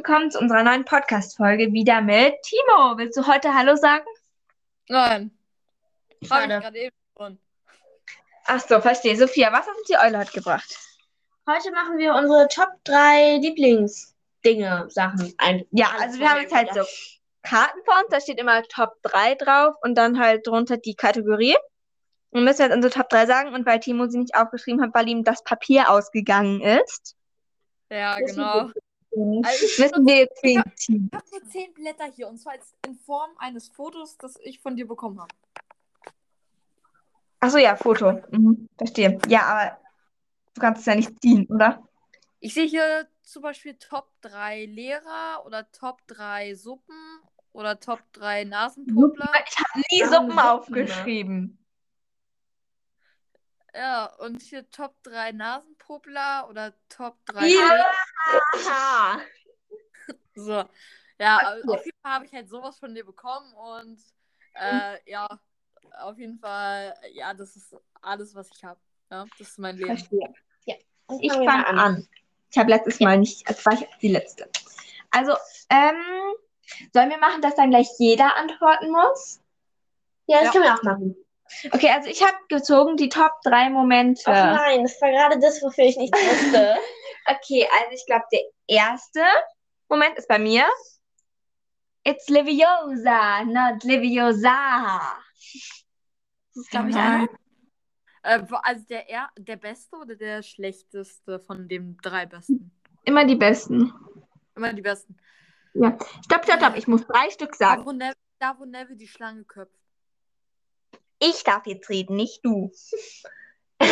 willkommen zu unserer neuen Podcast-Folge wieder mit Timo. Willst du heute Hallo sagen? Nein. Habe ich Schade. gerade eben schon. Ach so, verstehe. Sophia, was hat uns die Eule heute gebracht? Heute machen wir unsere Top 3 Lieblingsdinge, Sachen. Ein Ja, also wir haben jetzt halt so Karten vor uns, da steht immer Top 3 drauf und dann halt drunter die Kategorie. Und müssen wir jetzt unsere Top 3 sagen und weil Timo sie nicht aufgeschrieben hat, weil ihm das Papier ausgegangen ist, Ja, genau. Also ich müssen wir jetzt den Team. habe nur zehn Blätter hier und zwar jetzt in Form eines Fotos, das ich von dir bekommen habe. Achso, ja, Foto. Mhm, verstehe. Ja, aber du kannst es ja nicht ziehen, oder? Ich sehe hier zum Beispiel Top 3 Lehrer oder Top 3 Suppen oder Top 3 Nasenpopler. Ich habe nie Ja, Suppen Suppen, ne? aufgeschrieben. Ja, und hier Top 3 Nasenpopler oder Top 3 Ja. Aha. So. Ja, Okay. auf jeden Fall habe ich halt sowas von dir bekommen und äh, ja, auf jeden Fall, ja, das ist alles, was ich habe. Ja, das ist mein Leben. Verstehe. Und Ich fange mal an. Ich habe letztes Mal nicht, als war ich die letzte. Also, ähm, sollen wir machen, dass dann gleich jeder antworten muss? Ja, das Ja. können wir auch machen. Okay, also ich habe gezogen die Top 3 Momente. Ach nein, das war gerade das, wofür ich nicht wusste. Okay, also ich glaube, der erste Moment ist bei mir. It's Liviosa, not Liviosa. Das ist, glaube ich, einer. Äh, also der, er der beste oder der schlechteste von den drei besten? Immer die besten. Immer die besten. Stopp, stopp, stopp. Ich muss drei Stück Da sagen. wo, Neville, da, wo Neville die Schlange köpft. Ich darf jetzt reden, nicht du. äh,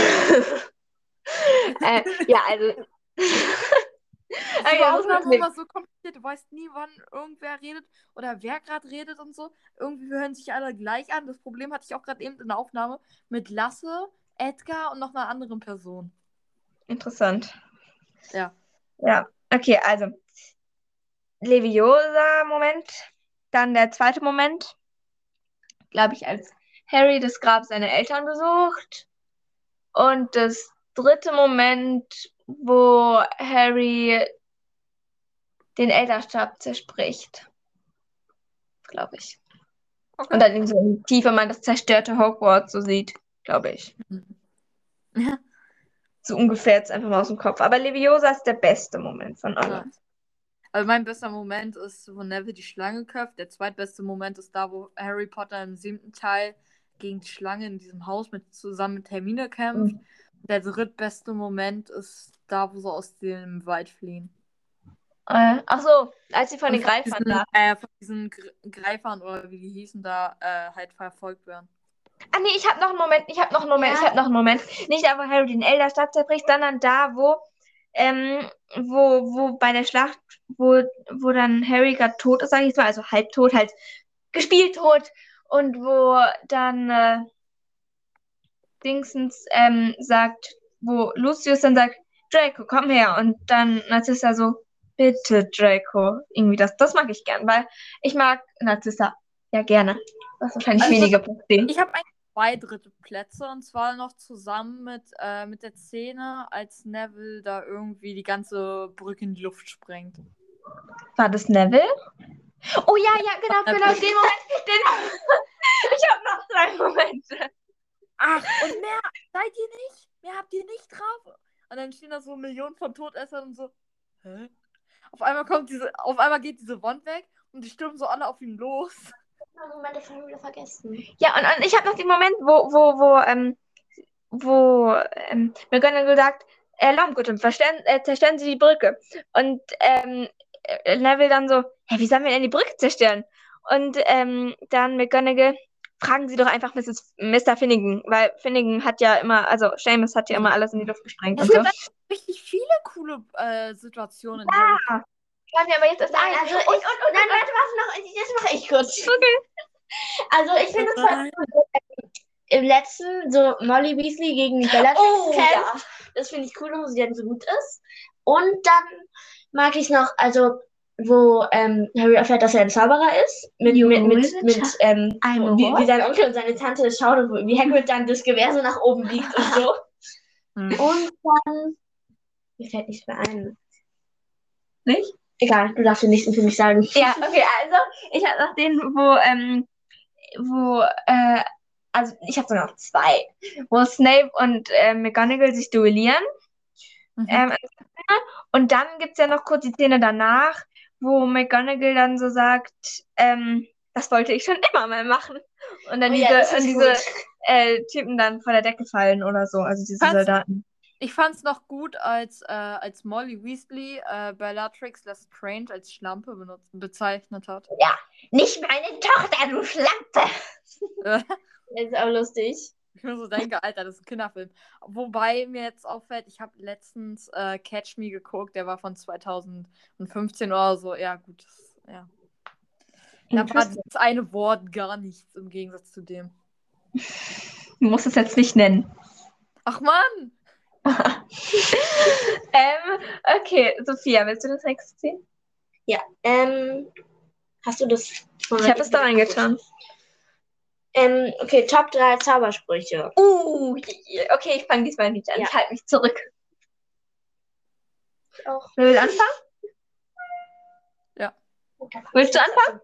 ja, also. Das ist das muss immer so kompliziert. Du weißt nie, wann irgendwer redet oder wer gerade redet und so. Irgendwie hören sich alle gleich an. Das Problem hatte ich auch gerade eben in der Aufnahme mit Lasse, Edgar und noch einer anderen Person. Interessant. Ja. Ja, okay, also. Leviosa-Moment. Dann der zweite Moment. Glaube ich, als Harry das Grab seiner Eltern besucht. Und das dritte Moment, wo Harry den Elderstab zerspricht. Glaube ich. Okay. Und dann in so in Tiefe man das zerstörte Hogwarts so sieht, glaube ich. Ja. So ungefähr jetzt einfach mal aus dem Kopf. Aber Leviosa ist der beste Moment von allen. Also mein bester Moment ist, wo Neville die Schlange köpft. Der zweitbeste Moment ist da, wo Harry Potter im siebten Teil gegen die Schlange in diesem Haus mit zusammen mit Hermine kämpft. Mhm. Der drittbeste Moment ist da, wo sie aus dem Wald fliehen. Äh, ach so, als sie von den Greifern diesen, da. äh, von diesen Gre Greifern oder wie die hießen, da äh, halt verfolgt werden. Ah nee, ich habe noch einen Moment, ich habe noch einen Moment, Ja. ich habe noch einen Moment. Nicht da, wo Harry den Elderstab zerbricht, sondern da, wo, ähm, wo, wo bei der Schlacht, wo, wo dann Harry gerade tot ist, sage ich mal, also halb tot, halt gespielt tot. Und wo dann äh, Dingsens ähm, sagt, wo Lucius dann sagt, Draco, komm her. Und dann Narcissa so, bitte, Draco. Irgendwie das, das mag ich gern, weil ich mag Narcissa ja gerne. Was wahrscheinlich Also- wenige verstehen. Ich habe eigentlich zwei dritte Plätze und zwar noch zusammen mit, äh, mit der Szene, als Neville da irgendwie die ganze Brücke in die Luft sprengt. War das Neville? Oh ja, ja, genau, genau, den Moment, den. ich habe noch drei Momente. Ach, und mehr seid ihr nicht? Mehr habt ihr nicht drauf? Und dann stehen da so Millionen von Todessern und so. Hä? Auf einmal kommt diese, auf einmal geht diese Wand weg und die stürmen so alle auf ihn los. Momente von wieder vergessen. Ja, und, und ich habe noch den Moment, wo, wo, wo, ähm, wo ähm, McGonagall sagt, äh, verstellen- äh, zerstören Sie die Brücke. Und ähm, äh, Neville dann so, hä, wie sollen wir denn die Brücke zerstören? Und ähm, dann McGonagall, fragen Sie doch einfach Mrs. Mr. Finnegan, weil Finnegan hat ja immer, also Seamus hat ja immer alles in die Luft gesprengt Es und so. gibt richtig viele coole äh, Situationen. Ja, Fällt mir aber jetzt erst ein. also Und, ich, und, und, nein, warte, warte noch, das mache ich kurz. Also ich finde es halt im letzten so Molly Weasley gegen die Bellatrix Oh, ja. Das finde ich cool, wo sie dann so gut ist. Und dann mag ich noch, also wo ähm, Harry erfährt, dass er ein Zauberer ist, mit, You mit, mit, mit ähm, wie, wie sein Onkel und seine Tante schauen und wie Hagrid dann das Gewehr so nach oben biegt und so. Mhm. Und dann, mir fällt nichts mehr ein. Nicht? Egal, du darfst den nächsten für mich sagen. Ja, okay, also ich habe noch den, wo, ähm, wo, äh, also ich habe sogar noch zwei, wo Snape und äh, McGonagall sich duellieren. Mhm. Ähm, und dann gibt es ja noch kurz die Szene danach, wo McGonagall dann so sagt, ähm, das wollte ich schon immer mal machen. Und dann Oh diese, ja, und diese äh, Typen dann vor der Decke fallen oder so, also diese Kannst- Soldaten. Ich fand's noch gut, als, äh, als Molly Weasley äh, Bellatrix Lestrange als Schlampe benutzt, bezeichnet hat. Nicht meine Tochter, du Schlampe! Äh, Das ist auch lustig. Ich mir so denke, Alter, das ist ein Kinderfilm. Wobei mir jetzt auffällt, ich habe letztens äh, Catch Me geguckt, der war von 2015 oder so. Ja, gut. Das, ja. Da war das eine Wort gar nichts im Gegensatz zu dem. Du musst es jetzt nicht nennen. Ach Mann! ähm, okay, Sophia, willst du das nächste ziehen? Ja, ähm, hast du das Ich habe es da reingetan. Ähm, okay, Top 3 Zaubersprüche. Uh, okay, ich fange diesmal nicht an. Ja. Ich halte mich zurück. Auch. Wer will anfangen? Willst du anfangen?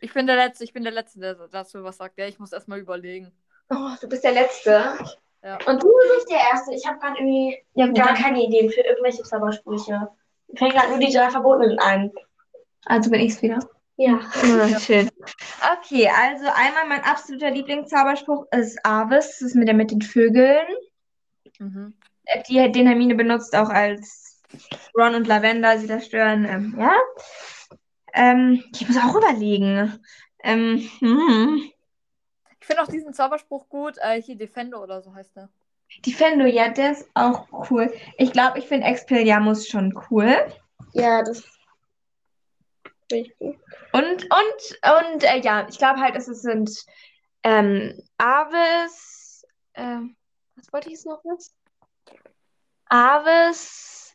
Ich bin der Letzte, ich bin der Letzte, der dazu was sagt. Ja, ich muss erstmal überlegen. Oh, du bist der Letzte. Und du bist der Erste. Ich habe gerade irgendwie Ja, gar keine Ideen für irgendwelche Zaubersprüche. Mir fällt gerade nur die drei Verbotenen ein. Also bin ich's wieder. Ja. Ja, schön. Okay, also einmal mein absoluter Lieblingszauberspruch ist Avis. Das ist mit der mit den Vögeln. Mhm. Äh, Die, den Hermine benutzt auch als Ron und Lavender sie da stören. Ähm, ja. Ähm, ich muss auch überlegen. Ähm, hm. Ich finde auch diesen Zauberspruch gut. Äh, hier Defendo oder so heißt der. Defendo, ja, der ist auch cool. Ich glaube, ich finde Expelliarmus schon cool. Ja, das. Richtig. Und, und, und, äh, ja, ich glaube halt, es sind ähm, Avis, ähm, was wollte ich jetzt noch was? Avis,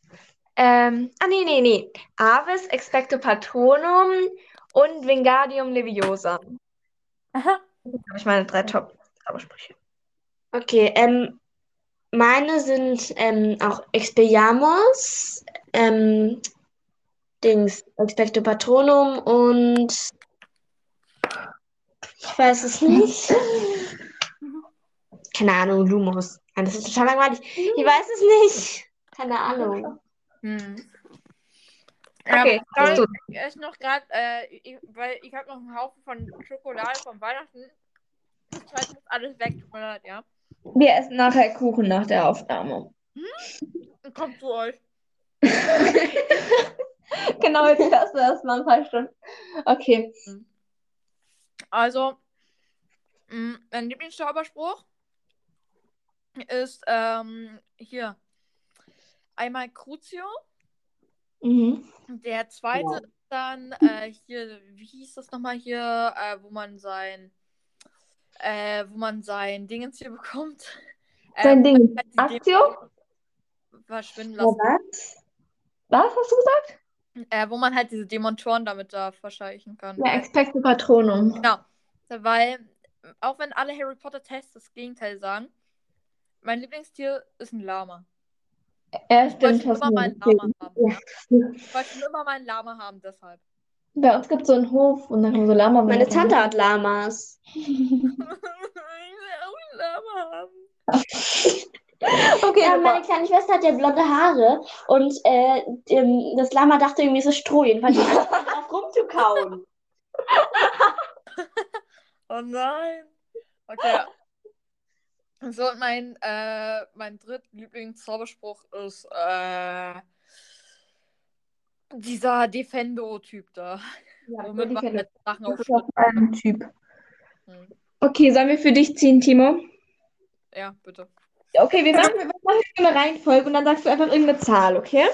ähm, ah, nee, nee, nee. Avis, Expecto Patronum und Wingardium Leviosa. Aha. Das habe ich meine drei Top-Zaubersprüche. Okay, ähm, meine sind ähm, auch Expelliarmus, ähm, Dings, Expecto Patronum und ich weiß es nicht. Keine Ahnung, Lumos. Nein, Das ist total langweilig. Ich weiß es nicht. Keine Ahnung. Hm. Okay, du. ich esse noch gerade, äh, ich, weil ich habe noch einen Haufen von Schokolade von Weihnachten. Das heißt, muss alles weg. Tut mir leid, ja. Wir essen nachher Kuchen nach der Aufnahme. Und kommt zu euch. genau, jetzt hörst du erst mal ein paar Stunden. Okay. Also, mh, mein Lieblingszauberspruch ist ähm, hier einmal Crucio. Mhm. Der zweite ist dann äh, hier, wie hieß das nochmal hier, äh, wo man sein, äh, wo man sein Dingens hier bekommt. Äh, Sein Ding. halt Aktio? Dämonen verschwinden Ja, lassen. was? Was hast du gesagt? Äh, wo man halt diese Demontoren damit da verscheuchen kann. Ja, Expecto Patronum. Genau. Weil, auch wenn alle Harry Potter Tests das Gegenteil sagen, mein Lieblingstier ist ein Lama. Ja, Ich wollte stimmt. immer meinen. Lama haben. Ja. Ich wollte schon immer meinen Lama haben, deshalb. Bei uns gibt es so einen Hof und dann kommen so Lama. Meine Tante hat Lamas. ich will auch einen Lama haben. Okay, Ja, meine kleine Schwester hat ja blonde Haare und äh, dem, das Lama dachte irgendwie, es ist Stroh. Jedenfalls die hat drauf rumzukauen. Oh nein. Okay. So, und mein, äh, mein drittlieblings-Zauberspruch ist, äh, dieser Defendo-Typ da. Ja, Womit man halt Sachen Das auf ist auch ein Typ. Hm. Okay, sollen wir für dich ziehen, Timo? Ja, bitte. Okay, wir machen, wir machen eine Reihenfolge und dann sagst du einfach irgendeine Zahl, okay?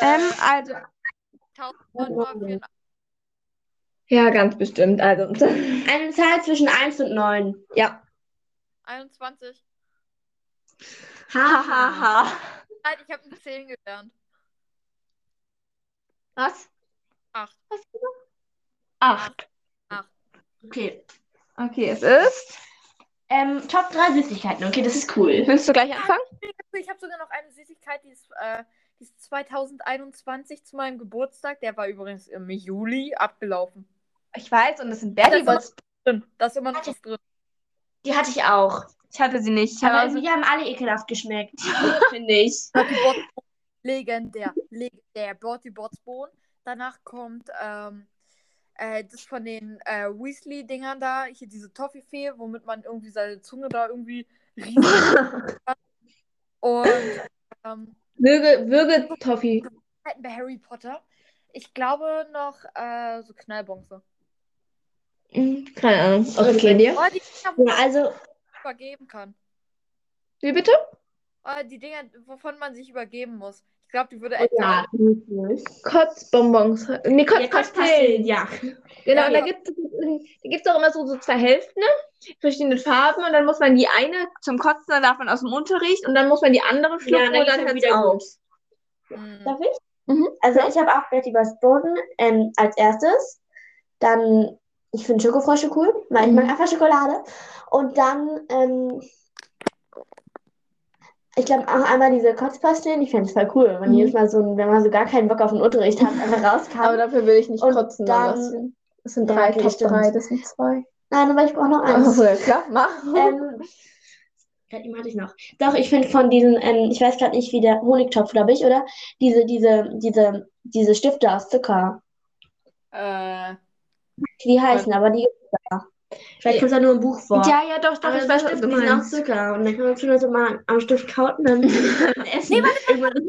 Ähm, also, 1984. ja, ganz bestimmt. Also, Eine Zahl zwischen 1 und 9. ja. 21. Hahaha. Nein, ich habe eine 10 gelernt. Was? 8. Acht. Okay. Okay, es ist. Ähm, Top 3 Süßigkeiten. Okay, das ist cool. Willst du gleich anfangen? Ich habe sogar noch eine Süßigkeit, die ist, äh, die ist 2021 zu meinem Geburtstag. Der war übrigens im Juli abgelaufen. Ich weiß, und das sind Bertie Das Bots. Drin. Da ist immer noch was drin. Die hatte ich auch. Ich hatte sie nicht. Ich Aber habe irgendwie haben alle ekelhaft geschmeckt. Finde ich. Legendär. Legendär. Bertie Bots Bohnen. Danach kommt ähm, äh, das von den äh, Weasley-Dingern da. Hier diese Toffifee, womit man irgendwie seine Zunge da irgendwie riesig Und ähm, Würge, Würge Toffee. Zeiten bei Harry Potter. Ich glaube noch äh, so Knallbonze. Hm, Keine Ahnung. Okay. Okay, dir? Oh, die Dinger, wo Ja, man also, übergeben kann. Wie bitte? Oh, die Dinger, wovon man sich übergeben muss. Ich glaube, die würde oh echt. ja, Kotzbonbons. Nee, Ja, Kotzpastillen. Ja. Genau, Ja, und da ja. gibt es auch immer so, so zwei Hälften, ne? verschiedene Farben und dann muss man die eine zum Kotzen, dann darf man aus dem Unterricht und dann muss man die andere Ja, schlucken dann und dann mir hört's wieder auf. gut. Hm. Darf ich? Mhm. Also ich habe auch Betty Boss Boden ähm, als erstes. Dann, ich finde Schokofrosche cool, weil ich Mhm. mag einfach Schokolade. Und dann, ähm, ich glaube auch einmal diese Kotzpastillen. Ich finde es voll cool, wenn man Mhm. jedes Mal so, wenn man so gar keinen Bock auf den Unterricht hat, einfach raus Aber dafür will ich nicht Und kotzen. dann- es sind, es sind Ja, drei, okay, Top stimmt. drei, das sind zwei. Nein, aber ich brauche noch eins. Also, ja, klar, mach. Ähm, gerade eben hatte ich noch. Doch, ich finde von diesen, ähm, ich weiß gerade nicht, wie der Honigtopf, glaube ich, oder? Diese, diese, diese, diese Stifte aus Zucker. Äh, Die heißen, aber die gibt's da. Vielleicht kommt da nur im Buch vor. Ja, ja, doch, doch, aber ich weiß, was du meinst. Zucker. Und dann kann man schon so mal am Stift kauten und dann essen. Irgendwann-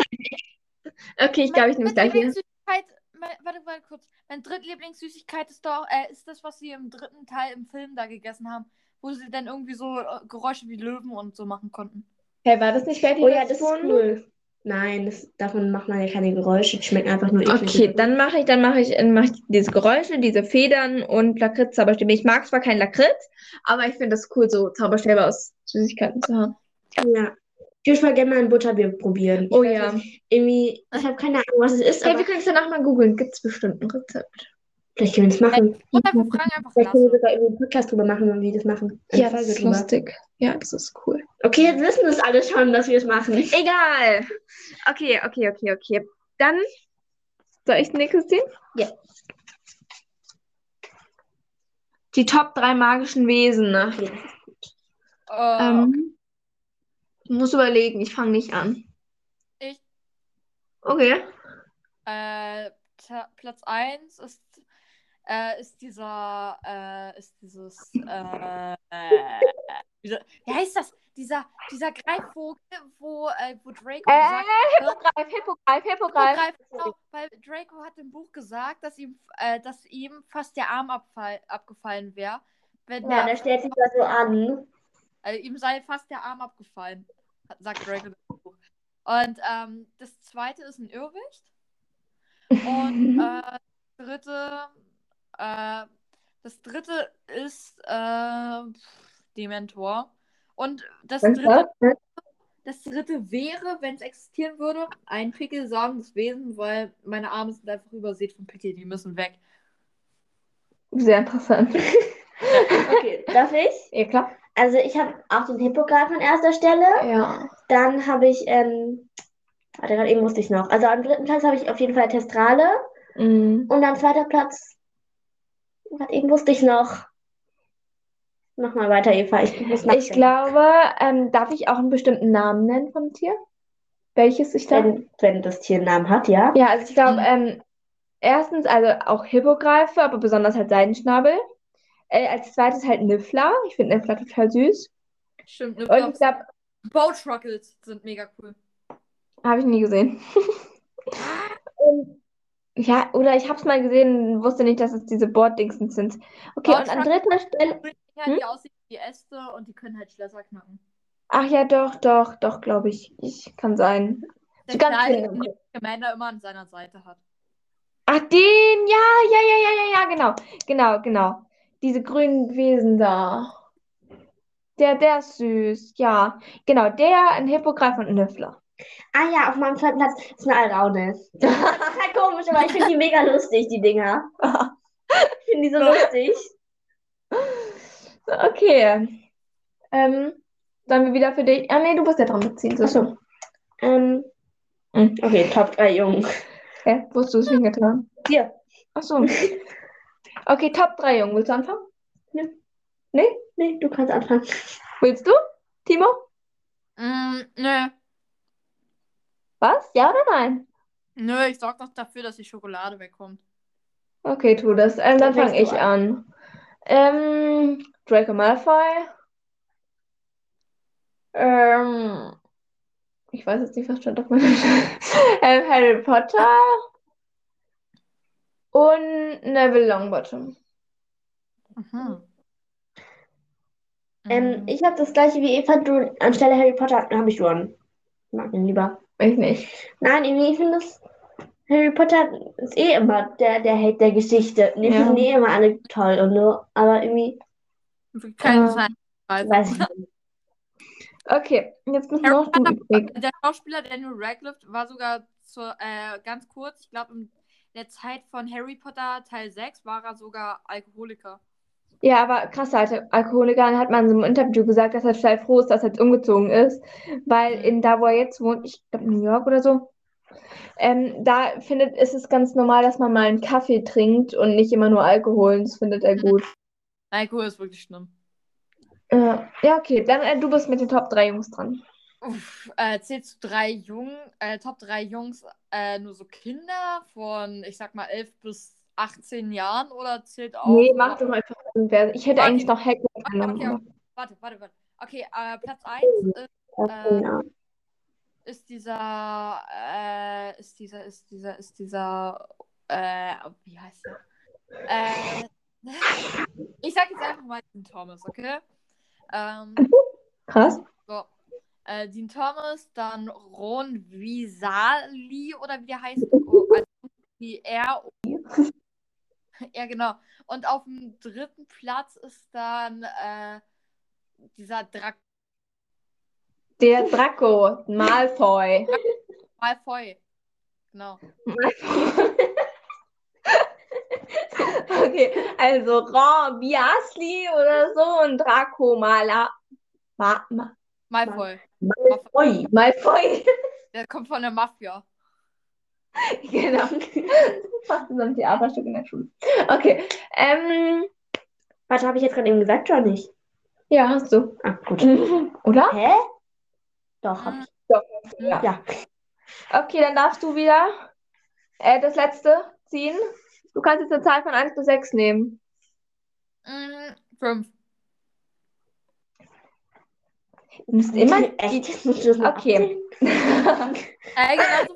Okay, ich glaube, ich nehme es gleich. Lieblingssüßigkeit, mein, warte, warte kurz. Meine Drittlieblingssüßigkeit ist doch, äh, ist das, was sie im dritten Teil im Film da gegessen haben, wo sie dann irgendwie so äh, Geräusche wie Löwen und so machen konnten. Hey, war das nicht Bertie Oh ja, das ist cool. Nein, das, davon macht man ja keine Geräusche. Die schmecken einfach nur eklig. Okay, dann mache ich, dann mache ich, dann mache ich diese Geräusche, diese Federn und Lakritz-Zauberstäbe. Ich mag zwar keinen Lakritz, aber ich finde das cool, so Zauberstäbe aus Süßigkeiten zu haben. Ja. Ich würde mal gerne mal ein Butterbier probieren. Ich Oh ja. nicht, Irgendwie, ich habe keine Ahnung, was es ist, Hey, aber wir können es danach mal googeln. Gibt es bestimmt ein Rezept? Vielleicht können wir es machen. Und einfach fragen einfach Vielleicht können wir sogar irgendwie einen Podcast drüber machen, wenn wir das machen. Eine Ja, das ist drüber. lustig. Ja, das ist cool. Okay, jetzt wissen es alle schon, dass wir es machen. Egal. Okay, okay, okay, okay. Dann soll ich ne, Christine? Ja. Die Top 3 magischen Wesen. Ne? Okay. Äh, Ähm, ich muss überlegen, ich fange nicht an. Ich, Okay. äh, Platz 1 ist, äh, ist dieser, äh, ist dieses, äh, wie, wie heißt das? Dieser, dieser Greifvogel, wo, äh, wo Draco Äh, gesagt Hippogreif, Hippogreif, Hippogreif. Hippogreif, genau, weil Draco hat im Buch gesagt, dass ihm, äh, dass ihm fast der Arm abfall, abgefallen wäre. Wenn Ja, der, stellt sich da so an. also ihm sei fast der Arm abgefallen, sagt Draco im Buch. Und ähm, das zweite ist ein Irrwicht. Und äh, das dritte, äh, das dritte ist äh, Dementor. Und das Was dritte, das? das dritte wäre, wenn es existieren würde, ein pickelsaugendes Wesen, weil meine Arme sind einfach übersät von Pickel, die müssen weg. Sehr interessant. Okay, darf ich? Ja, klar. Also ich habe auch den Hippogreif an erster Stelle. Ja. Dann habe ich, ähm, warte, gerade eben wusste ich noch. Also am dritten Platz habe ich auf jeden Fall Testrale. Mm. Und an zweiter Platz, eben wusste ich noch. Mach mal weiter, Eva. Ich muss Ich glaube, ähm, darf ich auch einen bestimmten Namen nennen vom Tier? Welches ich da? Wenn, wenn das Tier einen Namen hat, ja. Ja, also ich glaube, ähm, erstens also auch Hippogreife, aber besonders halt Seidenschnabel. Äh, als zweites halt Niffler. Ich finde Niffler total süß. Stimmt, ne? Und ich glaube, Boatruckles sind mega cool. habe ich nie gesehen. Ja, oder ich habe es mal gesehen und wusste nicht, dass es diese Boarddingsens sind. Okay, und an dritter Stelle. Hm? die aussehen wie Äste und die können halt Schlösser knacken. Ach ja, doch, doch, doch, glaube ich. Ich kann sein. Der ganz Kleine, genau. den Commander immer an seiner Seite hat. Ach, den, ja, ja, ja, ja, ja, ja, genau. Genau, genau. Diese grünen Wesen da. Der, der ist süß, ja. Genau, der, ein Hippogreif und ein Niffler. Ah ja, auf meinem zweiten Platz ist eine Alraune. Das ist total komisch, aber ich finde die mega lustig, die Dinger. Ich finde die so lustig. So, okay. Ähm, sollen wir wieder für dich. Ah, nee, du musst ja dran beziehen. So, so. Ähm, Hm. Okay, Top 3 Jungen. Hä? Wo hast du es hingetan? Hier. Ach so. Okay, Top 3 Jungen. Willst du anfangen? Nee, du kannst anfangen. Willst du? Timo? Mm, nö. Was? Ja oder nein? Nö, ich sorge noch dafür, dass die Schokolade wegkommt. Okay, tu das. Ähm, dann fange ich an. Ähm, Draco Malfoy. Ähm, ich weiß jetzt nicht, was stand auf meiner ähm, Harry Potter. Und Neville Longbottom. Mhm. Ähm, ich habe das gleiche wie Eva. Du, anstelle Harry Potter habe ich Ron. Ich mag ihn lieber. Ich nicht. Nein, irgendwie, ich finde das. Harry Potter ist eh immer der, der Held der Geschichte. Und ich Ja. finde eh immer alle toll und so. Aber irgendwie, Keine Äh, Zeit. weiß ich nicht. Okay, jetzt bist Harry noch Potter, der Schauspieler Daniel Radcliffe war sogar zur, äh, ganz kurz, ich glaube in der Zeit von Harry Potter Teil 6 war er sogar Alkoholiker. Ja, aber krass, Alter, Alkoholiker hat man in so einem Interview gesagt, dass er total froh ist, dass er jetzt umgezogen ist, weil in da, wo er jetzt wohnt, ich glaube New York oder so, ähm, da findet, ist es ganz normal, dass man mal einen Kaffee trinkt und nicht immer nur Alkohol. Das findet er gut. Alkohol ist wirklich schlimm. Äh, ja, okay, dann äh, du bist mit den Top 3 Jungs dran. Uff, äh, zählst du drei Jungen, äh, Top 3 Jungs, äh, nur so Kinder von, ich sag mal, 11 bis 18 Jahren oder zählt auch. Nee, mach doch einfach. Ich hätte Okay. eigentlich noch Hagrid Okay, genommen. okay, aber- Warte, warte, warte. Okay, äh, Platz 1 ist, ja. ist dieser, äh, ist dieser, ist dieser, ist dieser, äh, wie heißt der? Äh, ich sag jetzt einfach mal Dean Thomas, okay? Ähm, Krass. so. Äh, Dean Thomas, dann Ron Visali oder wie der heißt. Oh, also wie er. Ja, genau. Und auf dem dritten Platz ist dann äh, dieser Draco Der Draco, Malfoy. Malfoy. Genau. Okay, also Ron Biasli oder so und Draco Mala. Ma, ma, Malfoy. Ui. Malfoy. Der kommt von der Mafia. Genau. Fast so ein Theaterstück in der Schule. Okay. Ähm, Warte, habe ich jetzt gerade eben gesagt oder nicht? ja, hast du. Ah, gut. Oder? Hä? Doch, hab ich. Ja. Ja. Okay, dann darfst du wieder äh, das letzte ziehen. Du kannst jetzt eine Zahl von 1 bis 6 nehmen. Mm, fünf. Du musst immer Echt? Okay. Äh, genau so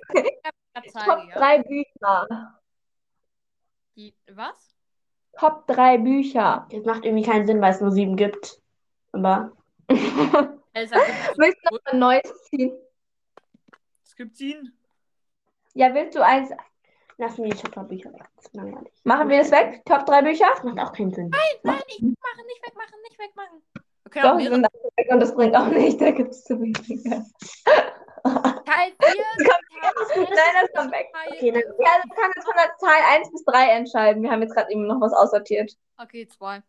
Top ja. 3 Bücher. Die, was? Top 3 Bücher. Das macht irgendwie keinen Sinn, weil es nur sieben gibt. Aber Willst du noch ein neues ziehen? es gibt sieben. Ja, willst du eins? lass mir die Schotterbücher weg. Das ist langweilig. Machen wir es weg? Top 3 Bücher? Das macht auch keinen Sinn. Nein, nicht wegmachen, nicht wegmachen, nicht wegmachen. Okay, Doch, wir sind weg und das bringt auch nicht. Da gibt es zu wenige. Teil 4. Nein, das kommt weg. Okay, dann Ja, also du kannst jetzt von der Zahl 1 bis 3 entscheiden. Wir haben jetzt gerade eben noch was aussortiert. Okay, zwei.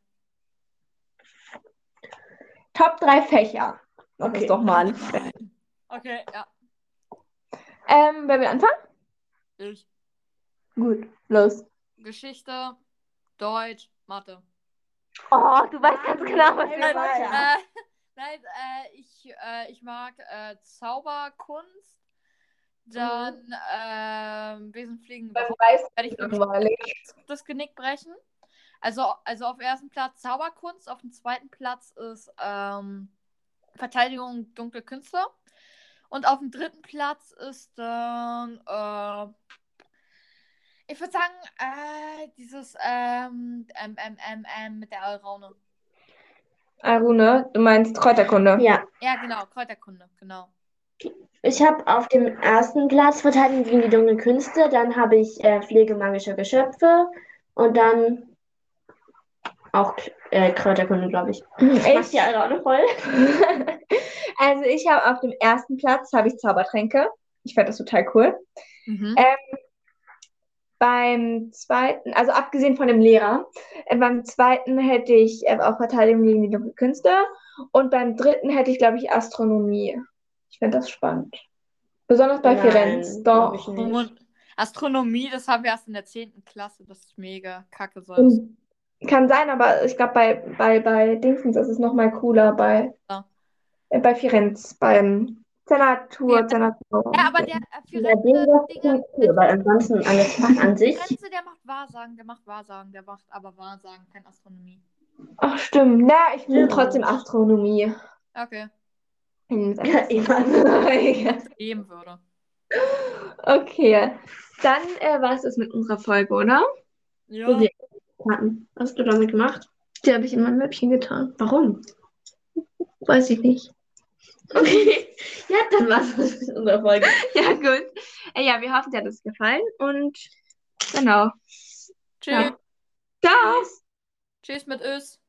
Top 3 Fächer. Mach Okay. das doch mal. Okay, ja. Ähm, wer will anfangen? Ich. Gut, los. Geschichte, Deutsch, Mathe. Oh, du weißt ganz genau, was wollen. weiter. Äh, nein, äh, ich, äh, ich mag äh, Zauberkunst, dann ähm, Besenfliegen Beim überhaupt Weiß werde ich langweilig. das Genick brechen. Also, also auf ersten Platz Zauberkunst, auf dem zweiten Platz ist ähm, Verteidigung dunkle Künste. Und auf dem dritten Platz ist dann, äh, ich würde sagen, äh, dieses ähm, ähm, ähm, ähm, ähm, mit der Alraune. Arune, du meinst Kräuterkunde. Ja, Ja, genau, Kräuterkunde, genau. Ich habe auf dem ersten Platz Verteidigung gegen die dunklen Künste, dann habe ich äh, Pflege magischer Geschöpfe und dann auch äh, Kräuterkunde, glaube ich. Macht Ich, die alle auch noch voll? also ich habe auf dem ersten Platz habe ich Zaubertränke. Ich fand das total cool. Mhm. Beim zweiten, also abgesehen von dem Lehrer, äh, beim zweiten hätte ich äh, auch Verteidigung gegen die dunklen Künste und beim dritten hätte ich, glaube ich, Astronomie. Ich finde das spannend. Besonders bei Firenze. Doch. Astronomie, das haben wir erst in der 10. Klasse. Das ist mega kacke. So. Und kann sein, aber ich glaube, bei, bei, bei Dingsens ist es nochmal cooler. Bei, Ja. äh, bei Firenze, beim Senatur, Ja. Senatur. Ja, aber der äh, Ja, Firenze, den das Digga, ist cool, weil ansonsten an Fach sich. Firenze, der macht Wahrsagen, der macht Wahrsagen, der macht aber Wahrsagen, kein Astronomie. Ach, stimmt. Na, ich will Ja. trotzdem Astronomie. Okay, Ja, geben würde. Okay, dann äh, war es das mit unserer Folge, oder? Ja. Die Karten. Was hast du damit gemacht? Die habe ich in mein Mäppchen getan. Warum? Weiß ich nicht. Okay. Ja, dann war's das mit unserer Folge. Ja, gut. Äh, ja, wir hoffen, dir hat es gefallen und genau. Tschüss. Ja. Ciao. Tschüss mit Ös.